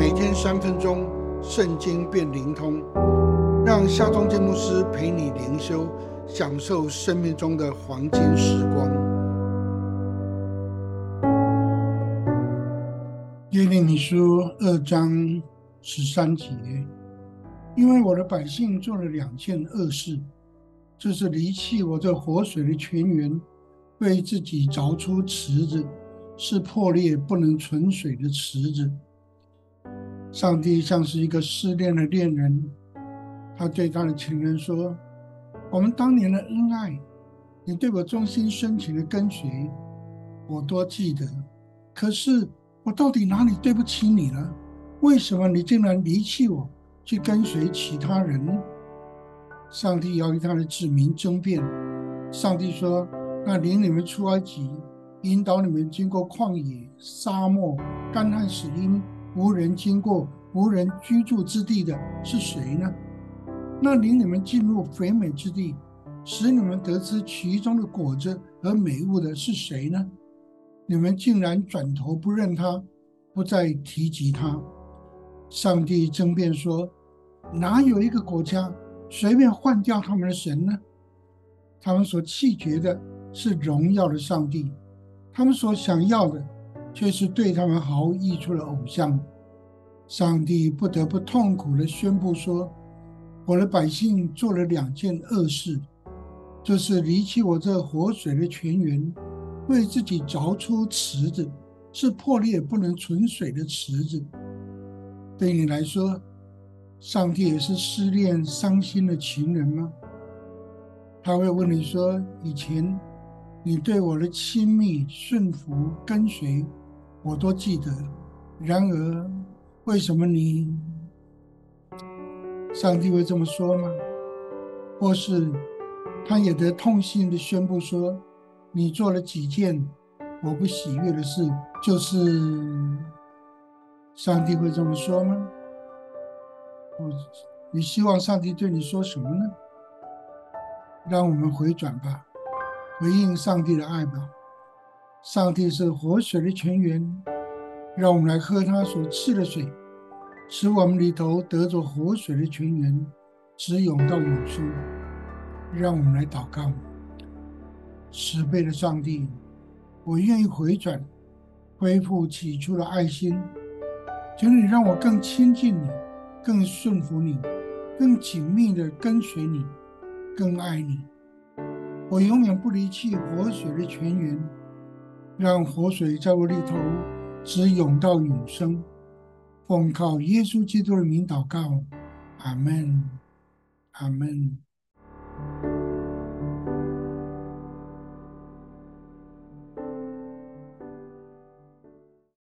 每天三分钟，圣经变灵通，让夏忠建牧师陪你灵修，享受生命中的黄金时光。耶利米书二章十三节，因为我的百姓做了两件恶事，就是离弃我这活水的泉源，为自己凿出池子。是破裂不能存水的池子。上帝像是一个失恋的恋人，他对他的情人说：“我们当年的恩爱，你对我忠心深情的跟随，我多记得。可是我到底哪里对不起你了？为什么你竟然离弃我，去跟随其他人？”上帝要与他的子民争辩。上帝说：“那领你们出埃及。”引导你们经过旷野、沙漠、干旱、死荫，无人经过、无人居住之地的是谁呢？那领你们进入肥美之地，使你们得知其中的果子和美物的是谁呢？你们竟然转头不认他，不再提及他。上帝争辩说：哪有一个国家随便换掉他们的神呢？他们所弃绝的是荣耀的上帝。他们所想要的，却是对他们毫无益处的偶像。上帝不得不痛苦地宣布说：“我的百姓做了两件恶事，就是离弃我这活水的泉源，为自己凿出池子，是破裂不能存水的池子。”对你来说，上帝也是失恋伤心的情人吗？他会问你说：“以前？”你对我的亲密、顺服、跟随，我都记得。然而，为什么你，上帝会这么说吗？或是，他也得痛心的宣布说，你做了几件我不喜悦的事？就是，上帝会这么说吗？我，你希望上帝对你说什么呢？让我们回转吧。回应上帝的爱吧，上帝是活水的泉源，让我们来喝他所赐的水，使我们里头得着活水的泉源，直涌到永生。让我们来祷告，慈悲的上帝，我愿意回转，恢复起初的爱心，求你让我更亲近你，更顺服你，更紧密的跟随你，更爱你。我永远不离弃活水的泉源，让活水在我里头直涌到永生。奉靠耶稣基督的名祷告，阿门，阿门。